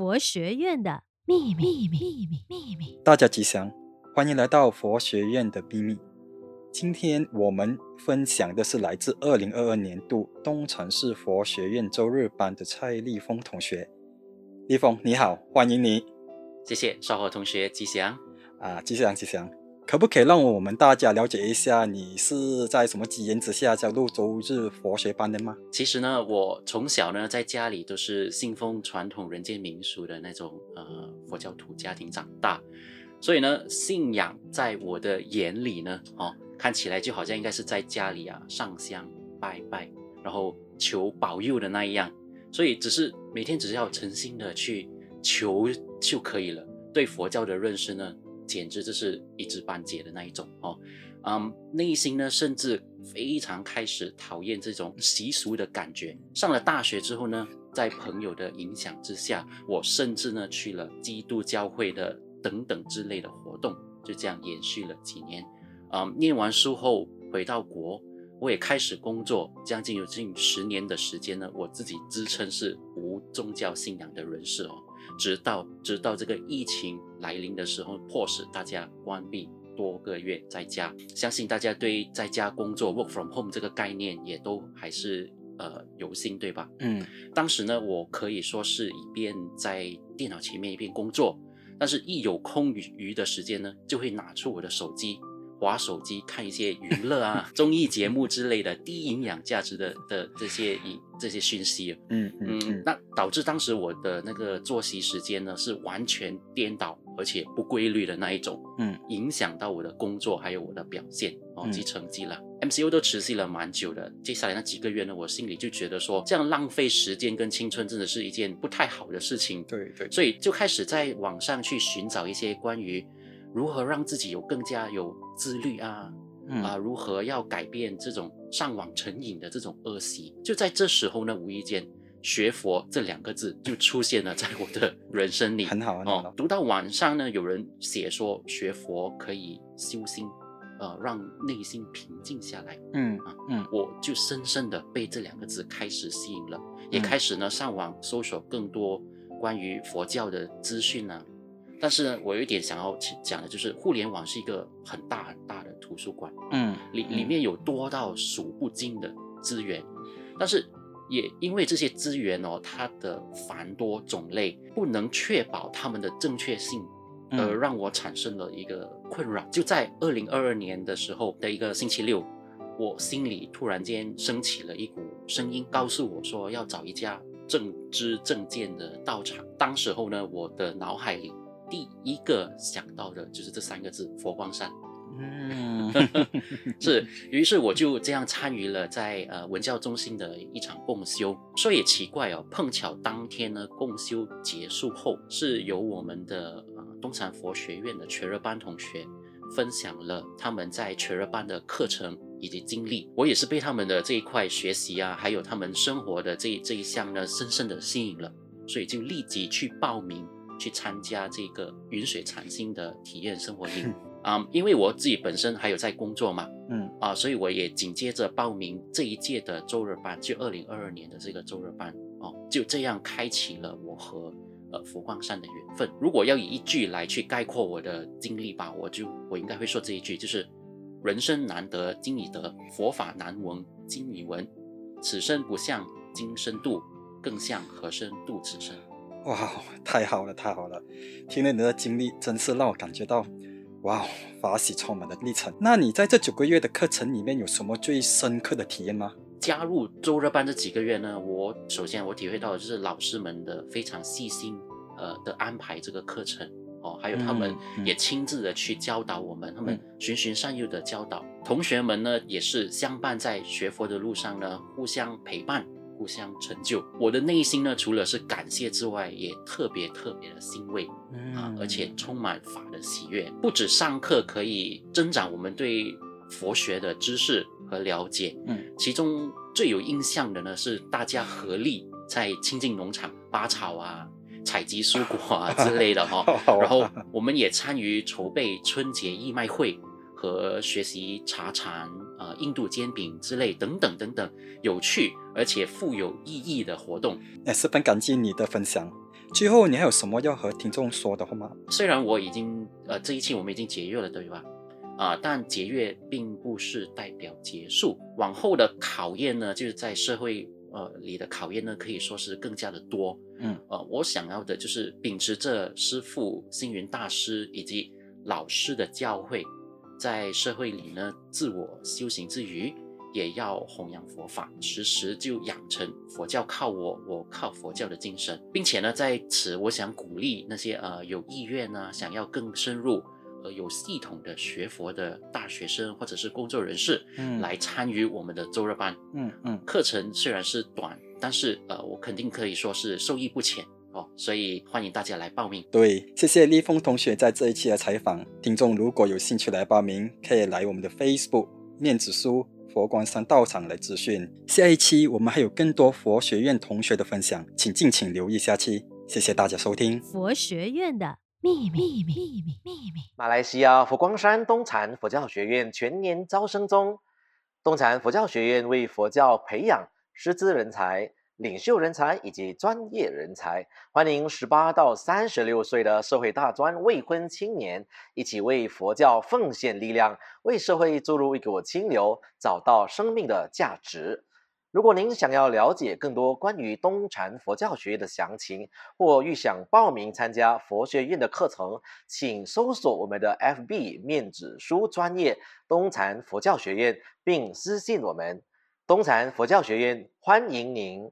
佛学院的秘密，秘密，秘密，秘密。大家吉祥，欢迎来到佛学院的秘密。今天我们分享的是来自二零二二年度东禅寺佛学院周日班的蔡立峰同学。立峰，你好，欢迎你。谢谢，少华同学吉祥。啊，吉祥吉祥。可不可以让我们大家了解一下，你是在什么机缘之下加入周日佛学班的吗？其实呢，我从小呢在家里都是信奉传统人间民俗的那种呃佛教徒家庭长大，所以呢，信仰在我的眼里呢，哦，看起来就好像应该是在家里啊上香拜拜，然后求保佑的那一样，所以只是每天只要诚心的去求就可以了。对佛教的认识呢，简直就是一知半解的那一种哦，嗯，内心呢甚至非常开始讨厌这种习俗的感觉。上了大学之后呢，在朋友的影响之下，我甚至呢去了基督教会的等等之类的活动，就这样延续了几年。嗯，念完书后回到国，我也开始工作，将近有近十年的时间呢，我自己自称是无宗教信仰的人士哦。直到直到这个疫情来临的时候，迫使大家关闭多个月在家。相信大家对在家工作 （work from home） 这个概念也都还是呃有心，对吧？嗯，当时呢，我可以说是一边在电脑前面一边工作，但是一有空余余的时间呢，就会拿出我的手机。滑手机看一些娱乐啊、综艺节目之类的低营养价值的的这些影这些讯息，嗯嗯嗯，那导致当时我的那个作息时间呢是完全颠倒而且不规律的那一种，嗯，影响到我的工作还有我的表现哦及成绩了。嗯、MCU 都持续了蛮久的，接下来那几个月呢，我心里就觉得说这样浪费时间跟青春真的是一件不太好的事情，对对，所以就开始在网上去寻找一些关于。如何让自己有更加有自律啊？嗯、啊，如何要改变这种上网成瘾的这种恶习？就在这时候呢，无意间“学佛”这两个字就出现了在我的 人生里。很好，很好。哦，读到晚上呢，有人写说学佛可以修心，呃，让内心平静下来。嗯啊嗯，我就深深的被这两个字开始吸引了，嗯、也开始呢上网搜索更多关于佛教的资讯呢、啊。但是呢，我有一点想要讲的，就是互联网是一个很大很大的图书馆，嗯，里里面有多到数不尽的资源，但是也因为这些资源哦，它的繁多种类不能确保它们的正确性，而让我产生了一个困扰。就在二零二二年的时候的一个星期六，我心里突然间升起了一股声音，告诉我说要找一家正知正见的道场。当时候呢，我的脑海里。第一个想到的就是这三个字“佛光山”，嗯，是。于是我就这样参与了在呃文教中心的一场共修。说也奇怪哦，碰巧当天呢共修结束后，是由我们的呃东禅佛学院的全日班同学分享了他们在全日班的课程以及经历。我也是被他们的这一块学习啊，还有他们生活的这这一项呢，深深的吸引了，所以就立即去报名。去参加这个云水禅心的体验生活营。啊、嗯，因为我自己本身还有在工作嘛，嗯。啊，所以我也紧接着报名这一届的周日班，就二零二二年的这个周日班。哦，就这样开启了我和呃佛光山的缘分。如果要以一句来去概括我的经历吧，我就我应该会说这一句，就是人生难得今已得，佛法难闻今已闻，此生不向今生度，更向何生度此生。哇，太好了，太好了！听了你的经历，真是让我感觉到，哇，法喜充满的历程。那你在这九个月的课程里面有什么最深刻的体验吗？加入周日班这几个月呢，我首先我体会到的就是老师们的非常细心，呃的安排这个课程哦，还有他们也亲自的去教导我们，嗯、他们循循善诱的教导、嗯、同学们呢，也是相伴在学佛的路上呢，互相陪伴。互相成就，我的内心呢，除了是感谢之外，也特别特别的欣慰，嗯、啊，而且充满法的喜悦。不止上课可以增长我们对佛学的知识和了解，嗯，其中最有印象的呢，是大家合力在亲近农场拔草啊、采集蔬果啊之类的哈、哦，然后我们也参与筹备春节义卖会。和学习茶禅、呃印度煎饼之类等等等等有趣而且富有意义的活动，也十分感激你的分享。最后，你还有什么要和听众说的话吗？虽然我已经呃这一期我们已经结业了，对吧？啊、呃，但结业并不是代表结束，往后的考验呢，就是在社会呃里的考验呢，可以说是更加的多。嗯，呃，我想要的就是秉持着师父星云大师以及老师的教诲，在社会里呢自我修行之余。也要弘扬佛法，时时就养成佛教靠我，我靠佛教的精神，并且呢，在此我想鼓励那些呃有意愿呢，想要更深入呃有系统的学佛的大学生或者是工作人士，嗯，来参与我们的周日班，嗯嗯，课程虽然是短，但是呃我肯定可以说是受益不浅哦，所以欢迎大家来报名。对，谢谢立峰同学在这一期的采访。听众如果有兴趣来报名，可以来我们的 Facebook 面子书。佛光山道场来咨询。下一期我们还有更多佛学院同学的分享，请敬请留意下期。谢谢大家收听佛学院的秘密秘密秘密秘密。马来西亚佛光山东禅佛教学院全年招生中，东禅佛教学院为佛教培养师资人才。领袖人才以及专业人才，欢迎十八到三十六岁的社会大专未婚青年一起为佛教奉献力量，为社会注入一股清流，找到生命的价值。如果您想要了解更多关于东禅佛教学院的详情，或欲想报名参加佛学院的课程，请搜索我们的 FB 面子书专业东禅佛教学院，并私信我们东禅佛教学院，欢迎您。